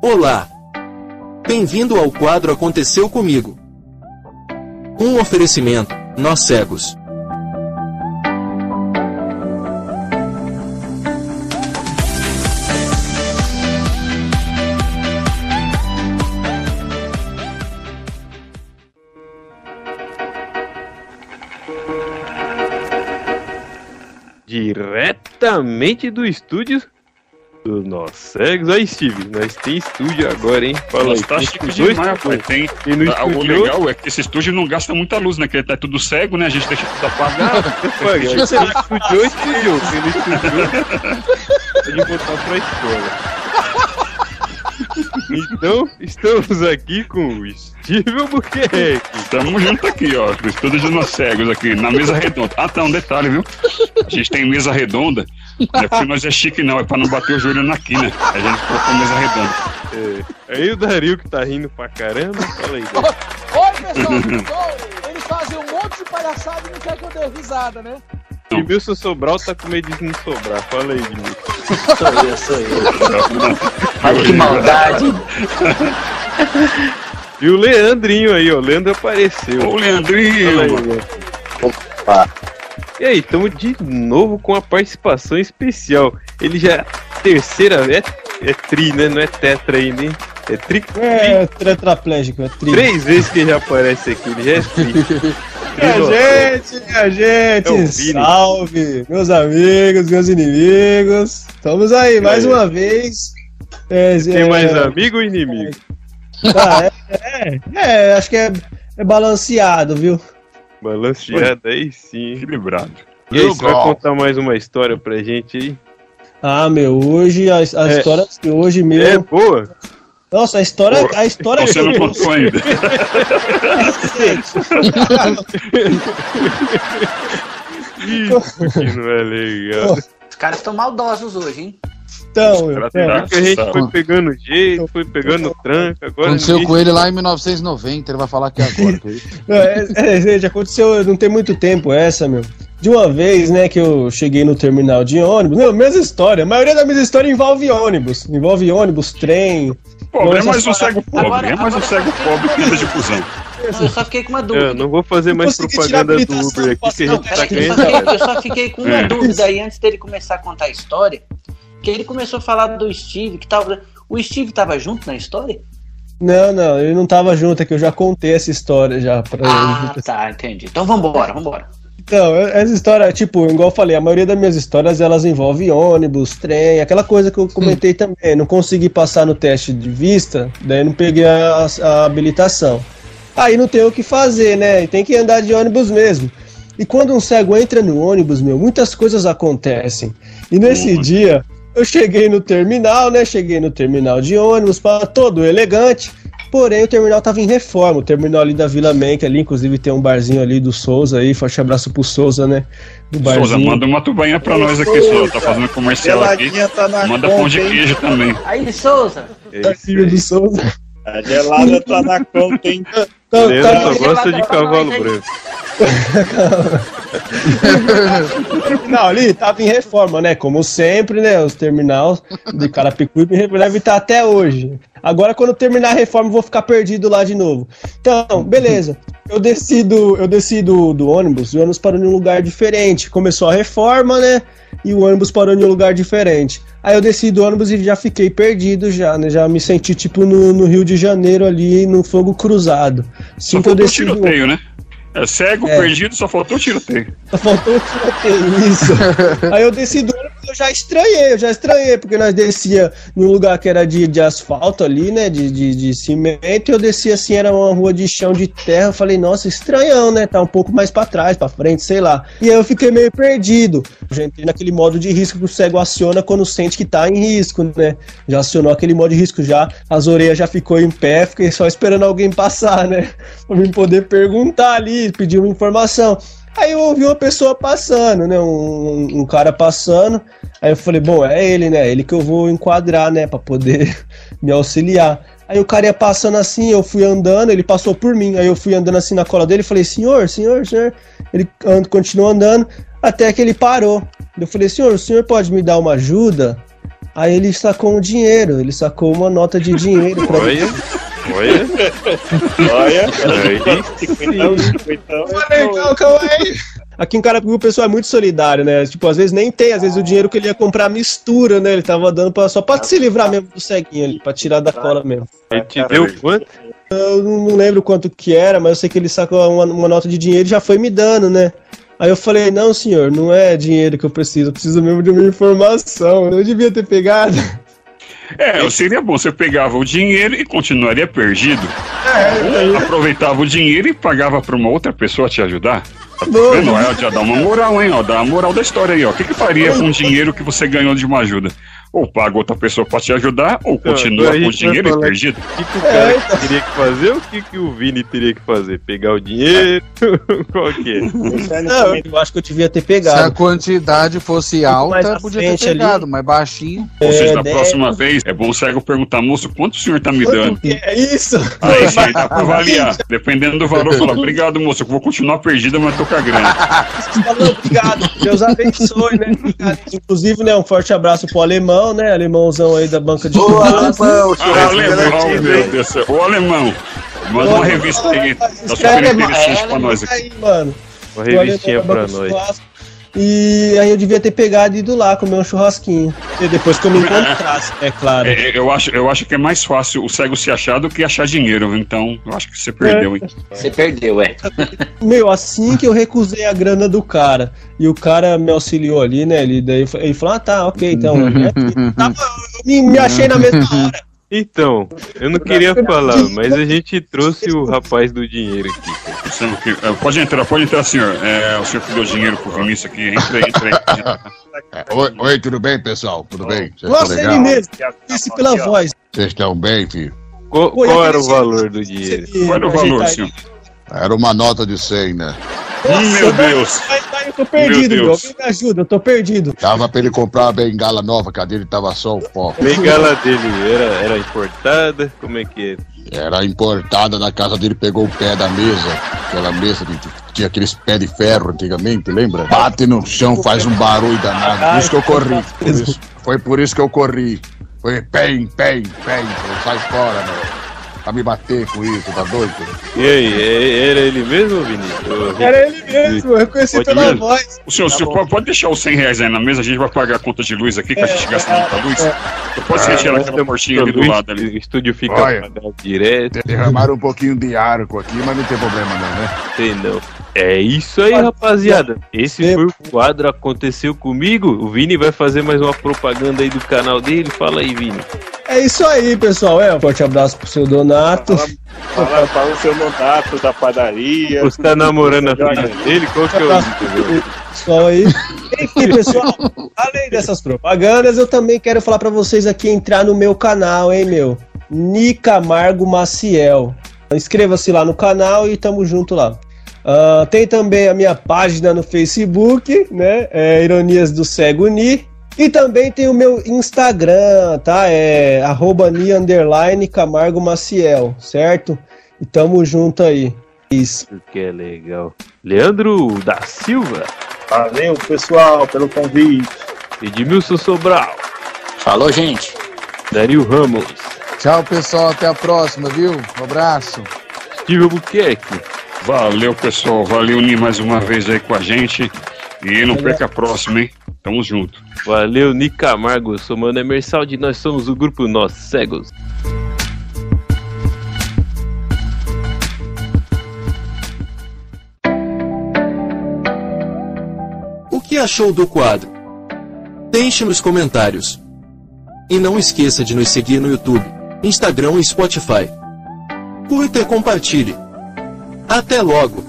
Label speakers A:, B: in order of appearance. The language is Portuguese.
A: Olá! Bem-vindo ao quadro Aconteceu Comigo. Um oferecimento, nós cegos.
B: Diretamente do estúdio dos Nós Cegos. Aí, Steve, nós tem estúdio agora, hein?
C: Fala
B: aí.
C: tá chique demais, rapaz. Tem,
B: E no
C: Ah, o
B: estúdio-
C: legal é que esse estúdio não gasta muita luz, né? Que tá tudo cego, né? A gente deixa tudo apagado.
B: Pagar. Ele estúdio, estúdio. Ele estúdio. Pode botar pra escola. Então, estamos aqui com o Steve Albuquerque.
C: Tamo junto aqui, ó. De nós cegos aqui, na mesa redonda. Ah, tá, um detalhe, viu? A gente tem mesa redonda. Não é porque nós é chique, não. É pra não bater o joelho na quina. A gente colocou mesa redonda.
B: É, aí o Dario que tá rindo pra caramba. Fala aí, Dario.
D: Oi, pessoal! Eles fazem um monte de palhaçada e não quer que eu dê risada, né?
B: Edmilson Sobral tá com medo de não sobrar. Fala aí, Edmilson.
E: Sou eu, sou eu. Olha que maldade.
B: E o Leandrinho aí, ó. O Leandro apareceu.
C: Ô,
B: Fala aí,
C: Leandrinho!
B: Leandro. E aí, estamos de novo com a participação especial. Ele já é terceira é, é tri, né? Não é tetra ainda, hein? É tri,
F: É, tetraplégico, é tri.
B: três vezes que ele já aparece aqui. Ele já é tri.
F: Minha gente, minha
B: É
F: gente,
B: Vini.
F: salve, meus amigos, meus inimigos. Estamos aí, mais
B: aí?
F: uma vez. É,
B: Tem
F: é,
B: mais amigo ou inimigo?
F: tá, é, é, é, acho que é, é balanceado, viu?
B: Balanceado aí sim.
C: Equilibrado.
B: E aí, você vai contar mais uma história pra gente aí?
F: Ah, meu, hoje, a, a
B: É.
F: história de hoje, meu.
B: É boa?
F: Nossa, a história, a história
C: Você não contou ainda.
B: Isso que não é legal.
E: Os caras estão maldosos hoje, hein?
F: Então,
C: Cara,
F: é.
B: Porque a gente foi pegando jeito, foi pegando tranca, agora
G: Aconteceu
B: ninguém-
G: com ele lá em 1990, ele vai falar aqui agora. que isso.
F: É, é, gente, aconteceu, não tem muito tempo essa, meu. De uma vez, né, que eu cheguei no terminal de ônibus, não, mesma história. A maioria das minhas histórias envolve ônibus. Envolve ônibus, trem.
C: É um
F: Nossa,
C: cego pobre.
E: agora-
C: É mais um cego pobre que anda de cuzão.
E: Não, eu só fiquei com uma
B: Eu
E: dúvida.
B: não vou fazer mais propaganda do Uber
F: do
B: aqui, que a gente tá
E: eu
B: ganhando.
E: só, fiquei, eu só fiquei com uma
C: É.
E: dúvida aí antes dele começar a contar a história. Que ele começou a falar do Steve, que tava. O Steve tava junto na história?
F: Não, não, ele não tava junto, é que eu já contei essa história já pra
E: Ah,
F: ele.
E: tá, entendi. Então vambora, vambora.
F: Então, essa história, tipo, igual eu falei, a maioria das minhas histórias elas envolvem ônibus, trem, aquela coisa que eu comentei também. Não consegui passar no teste de vista, daí não peguei a, a habilitação. Aí não tem o que fazer, né? Tem que andar de ônibus mesmo. E quando um cego entra no ônibus, meu, muitas coisas acontecem. E nesse
C: Uhum.
F: dia, eu cheguei no terminal, né? Cheguei no terminal de ônibus, pá, todo elegante. Porém, o terminal tava em reforma. O terminal ali da Vila Menck, ali, inclusive tem um barzinho ali do Souza aí. Forte abraço pro Souza, né? Do barzinho.
C: Souza, manda uma tubainha pra nós aqui, Souza. Tá fazendo comercial aqui.
H: tá na
C: Manda pão de queijo também.
E: Aí, Souza,
F: filha
B: aí.
F: do Souza.
H: A gelada tá na conta, hein?
F: Tá-
B: só
E: Ele
B: gosta de cavalo branco.
F: Não, ali tava em reforma, né? Como sempre, né? Os terminais de Carapicuíba devem estar até hoje. Agora, quando terminar a reforma, eu vou ficar perdido lá de novo. Então, beleza. Eu desci do, eu desci do, ônibus, e o ônibus parou em um lugar diferente. Começou a reforma, né? E o ônibus parou em um lugar diferente. Aí eu desci do ônibus e já fiquei perdido já, né? Já me senti tipo no, no Rio de Janeiro ali, no fogo cruzado. Assim
C: Só
F: que eu desci do
C: tiroteio, né? É cego,
F: É.
C: perdido, só faltou o tiroteio.
F: Só faltou o tiroteio, isso. Aí eu ônibus eu já estranhei, eu já estranhei, porque nós descia num lugar que era de, de asfalto ali, né, de, de, de cimento, e eu descia assim, era uma rua de chão de terra, eu falei, nossa, estranhão, né, tá um pouco mais pra trás, pra frente, sei lá. E aí eu fiquei meio perdido. Já entrei naquele modo de risco que o cego aciona quando sente que tá em risco, né. Já acionou aquele modo de risco já, as orelhas já ficou em pé, fiquei só esperando alguém passar, né, pra mim poder perguntar ali, pedir uma informação. Aí eu ouvi uma pessoa passando, né? Um, um cara passando. Aí eu falei, bom, é ele, né? Ele que eu vou enquadrar, né? Pra poder me auxiliar. Aí o cara ia passando assim, eu fui andando, ele passou por mim. Aí eu fui andando assim na cola dele e falei, senhor, senhor, senhor. Ele continuou andando até que ele parou. Eu falei, senhor, o senhor pode me dar uma ajuda? Aí ele sacou um dinheiro, ele sacou uma nota de dinheiro pra
B: Olha, olha.
H: Olha,
F: calma, calma aí. Aqui em Carapicuíba o pessoal é muito solidário, né? Tipo, às vezes nem tem, às vezes o dinheiro que ele ia comprar mistura, né? Ele tava dando pra, só pra se livrar mesmo do ceguinho ali, pra tirar da cola mesmo.
B: Ele te deu quanto?
F: Eu não não lembro quanto que era, mas eu sei que ele sacou uma, uma nota de dinheiro e já foi me dando, né? Aí eu falei, não, senhor, não é dinheiro que eu preciso, eu preciso mesmo de uma informação. Eu devia ter pegado.
C: É, seria bom, você pegava o dinheiro e continuaria perdido. Ou aproveitava o dinheiro e pagava pra uma outra pessoa te ajudar. Tá vendo? Ó, já dá uma moral, hein? Ó, dá a moral da história aí, ó. O que, que faria com o dinheiro que você ganhou de uma ajuda? Ou paga outra pessoa pra te ajudar, ou
B: Então,
C: continua com o dinheiro
B: falar-
C: perdido.
B: O que, que o cara teria que fazer o que, que o Vini teria que fazer? Pegar o dinheiro? Qual que é?
F: Não, eu acho que eu devia ter
G: Se a
F: pegado.
G: quantidade fosse alta, podia ter
F: frente ali.
G: pegado, mas baixinho.
C: Ou seja,
F: É,
C: da
F: dez.
C: próxima vez, é bom o cego perguntar, moço, quanto o senhor tá me dando?
F: É isso?
C: Aí sim, aí dá pra avaliar. Dependendo do valor, fala, obrigado, moço, eu vou continuar perdido, mas tô com a grana.
F: Falou, obrigado. Deus abençoe, né? Obrigado. Inclusive, né, um forte abraço pro alemão, né? Alemãozão aí da banca de
E: Ô, alemão,
C: Ah,
E: churrasco
C: alemão, meu? Deus do céu. Ô, alemão, manda uma revista aí, tá super interessante
E: é,
C: pra nós aqui.
F: Aí, mano.
B: Uma
F: alemão
B: revistinha pra nós.
F: E aí eu devia ter pegado e ido lá comer um churrasquinho. E depois que eu me encontrasse, é claro.
C: É, eu, acho, eu acho que é mais fácil o cego se achar do que achar dinheiro, então eu acho que você perdeu, hein?
E: Você perdeu, é.
F: Meu, assim que eu recusei a grana do cara e o cara me auxiliou ali, né? Ele, daí, ele falou: Ah, tá, ok, então. né? Tava- eu me, me achei na mesma hora.
B: Então, eu não queria falar, mas a gente trouxe o rapaz do dinheiro aqui.
C: Senhor Pode entrar, pode entrar, senhor. É, o senhor que deu dinheiro pro Vinícius aqui. Entra aí, entra aí.
I: Oi, oi, tudo bem, pessoal? Tudo bem? Vocês
F: Nossa, ele mesmo. Disse pela voz.
I: Vocês estão bem, filho?
B: Qual,
F: Pô,
B: qual era o valor do dinheiro?
C: Qual era o valor, senhor?
I: Era uma nota de 100, né?
C: Hum, meu Deus.
F: Ai, ai, eu tô perdido,
C: Meu
F: meu. Alguém me ajuda, eu tô perdido.
I: Tava pra ele comprar uma bengala nova, que a dele tava só o pó.
B: A bengala dele era, era importada? Como é que é?
I: Era importada na casa dele, pegou o pé da mesa, aquela mesa que tinha aqueles pés de ferro antigamente, lembra? Bate no chão, faz um barulho danado. Por isso que eu corri. Por isso- foi por isso que eu corri. Foi pem, pem, pem. Sai fora, meu. Pra me bater com isso, tá doido?
B: E aí, é- era ele mesmo, Vinícius?
F: Era ele mesmo, eu reconheci
B: Pode
F: pela
B: mesmo?
F: voz.
C: O senhor, o senhor pode, pode deixar os 100 reais aí na mesa, a gente vai pagar a conta de luz aqui, que a gente gasta muita luz. Você pode se retirar aquela portinha ali do lado ali.
B: O estúdio fica
I: Olha.
B: apagado direto,
I: Derramaram um pouquinho de arco aqui, mas não tem problema não, né?
B: sei não. É isso aí, rapaziada. Esse foi o quadro Aconteceu Comigo. O Vini vai fazer mais uma propaganda aí do canal dele. Fala aí, Vini.
F: É isso aí, pessoal. É, um forte abraço pro seu Donato.
H: Fala, fala o seu mandato da padaria.
B: Você tá namorando a filha dele? Qual que é o...
F: pessoal aí. Enfim, pessoal, além dessas propagandas, eu também quero falar pra vocês aqui entrar no meu canal, hein, meu? Nicamargo Maciel. Inscreva-se lá no canal e tamo junto lá. Ah, tem também a minha página no Facebook, né? É Ironias do Cego Ni. E também tem o meu Instagram, tá? É arroba Camargo Maciel, certo? E tamo junto aí. Isso.
B: Que é legal. Leandro da Silva.
H: Valeu, pessoal, pelo convite.
B: Edmilson Sobral.
E: Falou, gente.
B: Dario Ramos.
G: Tchau, pessoal. Até a próxima, viu? Um abraço.
B: Steve Albuquerque.
C: Valeu, pessoal. Valeu, Ni, mais uma vez aí com a gente. E não perca a próxima, hein? Tamo junto.
B: Valeu, Nick Camargo. Eu sou Mano Emersaldi e nós somos o grupo Nós Cegos.
A: O que achou do quadro? Deixe nos comentários. E não esqueça de nos seguir no YouTube, Instagram e Spotify. Curta e compartilhe. Até logo!